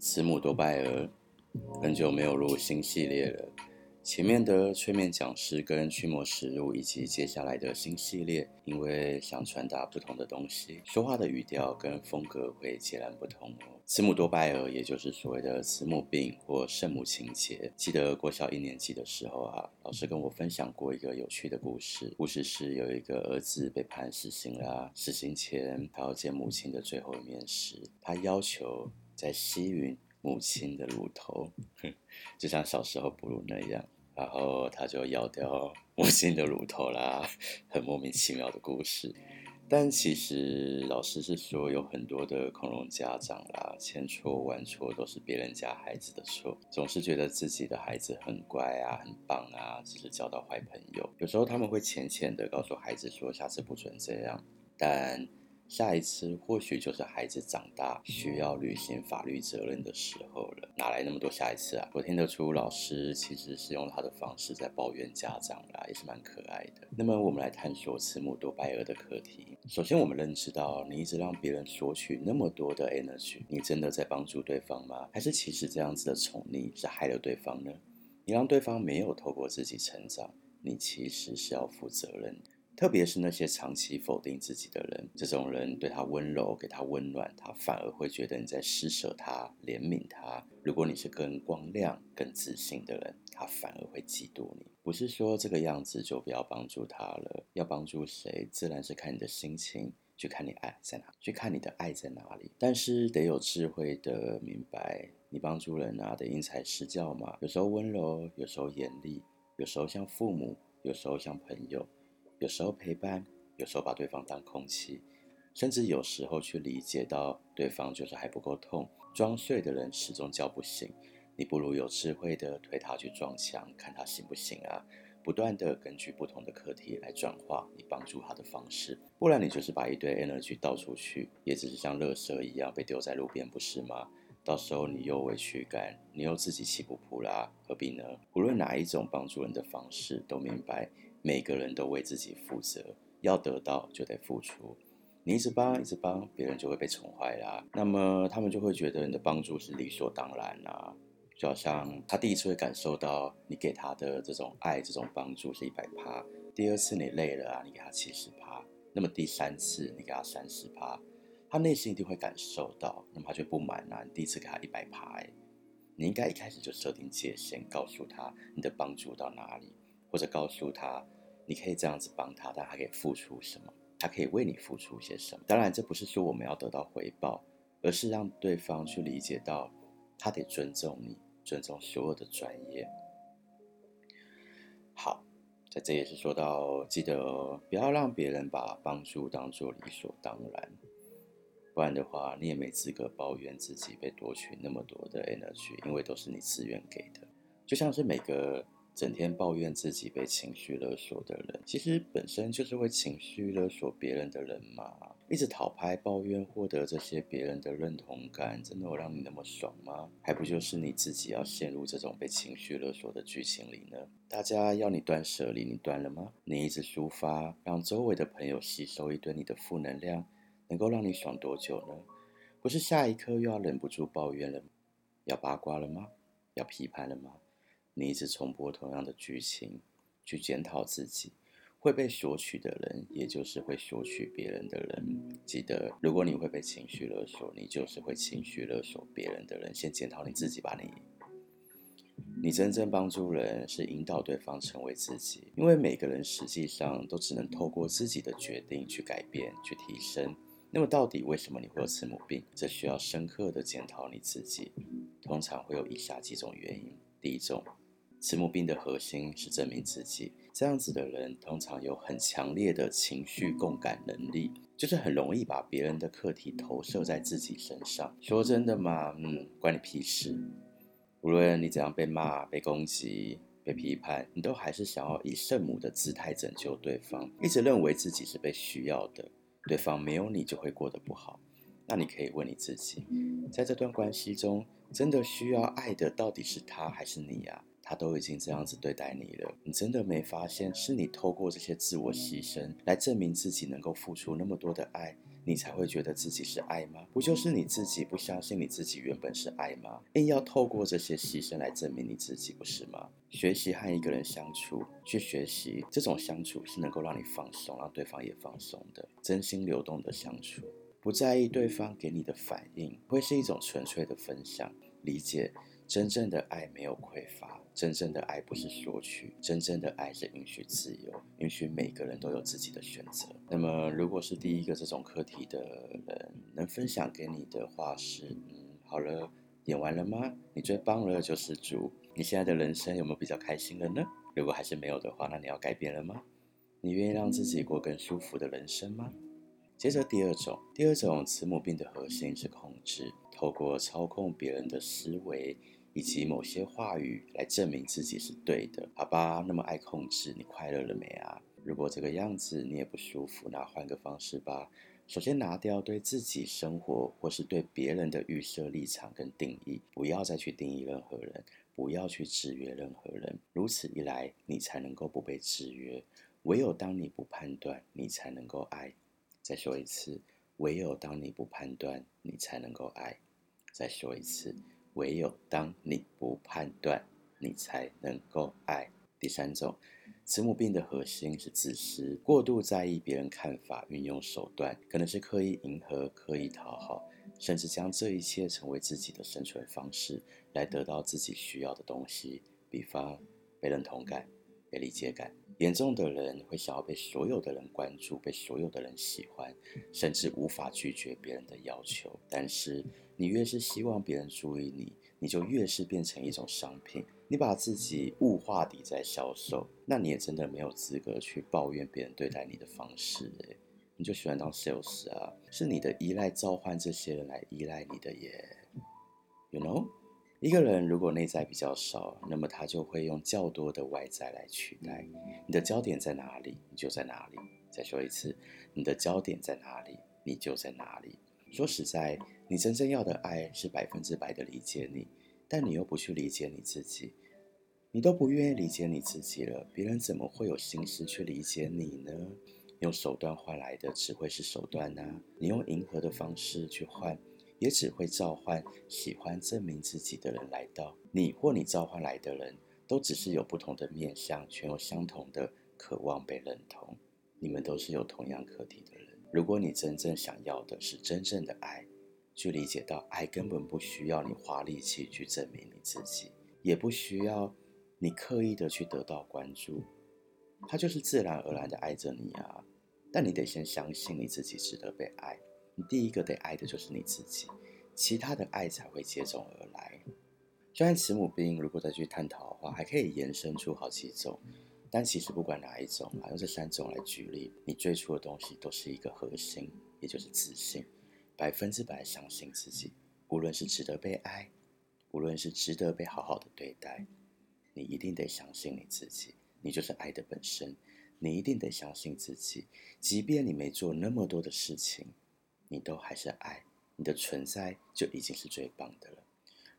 慈母多败儿，很久没有录新系列了。前面的催眠讲师跟驱魔实录，以及接下来的新系列，因为想传达不同的东西，说话的语调跟风格会截然不同哦。慈母多败儿，也就是所谓的慈母病或圣母情结。记得国小一年级的时候啊，老师跟我分享过一个有趣的故事。故事是有一个儿子被判死刑啦，死刑前他要见母亲的最后一面时，他要求在吸吮。母亲的乳头，就像小时候哺乳那样，然后他就咬掉母亲的乳头啦，很莫名其妙的故事。但其实老师是说，有很多的恐龙家长啦，千错万错都是别人家孩子的错，总是觉得自己的孩子很乖啊，很棒啊，只是交到坏朋友。有时候他们会浅浅的告诉孩子说，下次不准这样，但。下一次或许就是孩子长大需要履行法律责任的时候了，哪来那么多下一次啊？我听得出老师其实是用他的方式在抱怨家长啦，也是蛮可爱的。那么我们来探索慈母多败儿的课题。首先，我们认知到你一直让别人索取那么多的 energy，你真的在帮助对方吗？还是其实这样子的宠溺是害了对方呢？你让对方没有透过自己成长，你其实是要负责任。特别是那些长期否定自己的人，这种人对他温柔，给他温暖，他反而会觉得你在施舍他、怜悯他。如果你是更光亮、更自信的人，他反而会嫉妒你。不是说这个样子就不要帮助他了，要帮助谁，自然是看你的心情，去看你爱在哪，去看你的爱在哪里。但是得有智慧的明白，你帮助人啊，得因材施教嘛。有时候温柔，有时候严厉，有时候像父母，有时候像朋友。有时候陪伴，有时候把对方当空气，甚至有时候去理解到对方就是还不够痛，装睡的人始终叫不醒，你不如有智慧的推他去撞墙，看他醒不醒啊！不断的根据不同的课题来转化你帮助他的方式，不然你就是把一堆 energy 倒出去，也只是像垃圾一样被丢在路边，不是吗？到时候你又委屈感，你又自己气不扑啦，何必呢？无论哪一种帮助人的方式，都明白。每个人都为自己负责，要得到就得付出。你一直帮，一直帮，别人就会被宠坏啦。那么他们就会觉得你的帮助是理所当然啦。就好像他第一次会感受到你给他的这种爱、这种帮助是一百趴，第二次你累了啊，你给他七十趴，那么第三次你给他三十趴，他内心一定会感受到，那么他就不满啦。你第一次给他一百趴，你应该一开始就设定界限，告诉他你的帮助到哪里。或者告诉他，你可以这样子帮他，但他可以付出什么？他可以为你付出些什么？当然，这不是说我们要得到回报，而是让对方去理解到，他得尊重你，尊重所有的专业。好，在这也是说到，记得不要让别人把帮助当做理所当然，不然的话，你也没资格抱怨自己被夺取那么多的 energy，因为都是你自愿给的，就像是每个。整天抱怨自己被情绪勒索的人，其实本身就是会情绪勒索别人的人嘛。一直讨拍抱怨，获得这些别人的认同感，真的有让你那么爽吗？还不就是你自己要陷入这种被情绪勒索的剧情里呢？大家要你断舍离，你断了吗？你一直抒发，让周围的朋友吸收一堆你的负能量，能够让你爽多久呢？不是下一刻又要忍不住抱怨了？要八卦了吗？要批判了吗？你一直重播同样的剧情，去检讨自己，会被索取的人，也就是会索取别人的人。记得，如果你会被情绪勒索，你就是会情绪勒索别人的人。先检讨你自己吧，你。你真正帮助人，是引导对方成为自己，因为每个人实际上都只能透过自己的决定去改变、去提升。那么，到底为什么你会有慈母病？这需要深刻的检讨你自己。通常会有以下几种原因：第一种。慈母病的核心是证明自己，这样子的人通常有很强烈的情绪共感能力，就是很容易把别人的课题投射在自己身上。说真的嘛，嗯，关你屁事。无论你怎样被骂、被攻击、被批判，你都还是想要以圣母的姿态拯救对方，一直认为自己是被需要的，对方没有你就会过得不好。那你可以问你自己，在这段关系中，真的需要爱的到底是他还是你呀？他都已经这样子对待你了，你真的没发现是你透过这些自我牺牲来证明自己能够付出那么多的爱，你才会觉得自己是爱吗？不就是你自己不相信你自己原本是爱吗？硬要透过这些牺牲来证明你自己，不是吗？学习和一个人相处，去学习这种相处是能够让你放松，让对方也放松的，真心流动的相处，不在意对方给你的反应，会是一种纯粹的分享、理解。真正的爱没有匮乏，真正的爱不是索取，真正的爱是允许自由，允许每个人都有自己的选择。那么，如果是第一个这种课题的人，能分享给你的话是：嗯，好了，演完了吗？你最棒了，救世主。你现在的人生有没有比较开心了呢？如果还是没有的话，那你要改变了吗？你愿意让自己过更舒服的人生吗？接着第二种，第二种慈母病的核心是控制，透过操控别人的思维。以及某些话语来证明自己是对的，好吧？那么爱控制，你快乐了没啊？如果这个样子你也不舒服，那换个方式吧。首先拿掉对自己生活或是对别人的预设立场跟定义，不要再去定义任何人，不要去制约任何人。如此一来，你才能够不被制约。唯有当你不判断，你才能够爱。再说一次，唯有当你不判断，你才能够爱。再说一次。唯有当你不判断，你才能够爱。第三种，慈母病的核心是自私，过度在意别人看法，运用手段，可能是刻意迎合、刻意讨好，甚至将这一切成为自己的生存方式，来得到自己需要的东西，比方被认同感、被理解感。严重的人会想要被所有的人关注，被所有的人喜欢，甚至无法拒绝别人的要求。但是，你越是希望别人注意你，你就越是变成一种商品。你把自己物化抵在销售，那你也真的没有资格去抱怨别人对待你的方式。诶，你就喜欢当 sales 啊？是你的依赖召唤这些人来依赖你的耶？You know？一个人如果内在比较少，那么他就会用较多的外在来取代。你的焦点在哪里，你就在哪里。再说一次，你的焦点在哪里，你就在哪里。说实在，你真正要的爱是百分之百的理解你，但你又不去理解你自己，你都不愿意理解你自己了，别人怎么会有心思去理解你呢？用手段换来的只会是手段啊！你用迎合的方式去换。也只会召唤喜欢证明自己的人来到你，或你召唤来的人都只是有不同的面相，却有相同的渴望被认同。你们都是有同样课题的。如果你真正想要的是真正的爱，去理解到爱根本不需要你花力气去证明你自己，也不需要你刻意的去得到关注，他就是自然而然的爱着你啊。但你得先相信你自己值得被爱。你第一个得爱的就是你自己，其他的爱才会接踵而来。虽然慈母病如果再去探讨的话，还可以延伸出好几种，但其实不管哪一种啊，用这三种来举例，你最初的东西都是一个核心，也就是自信，百分之百相信自己，无论是值得被爱，无论是值得被好好的对待，你一定得相信你自己，你就是爱的本身，你一定得相信自己，即便你没做那么多的事情。你都还是爱，你的存在就已经是最棒的了。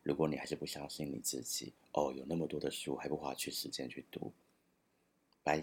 如果你还是不相信你自己，哦，有那么多的书还不花去时间去读，Bye.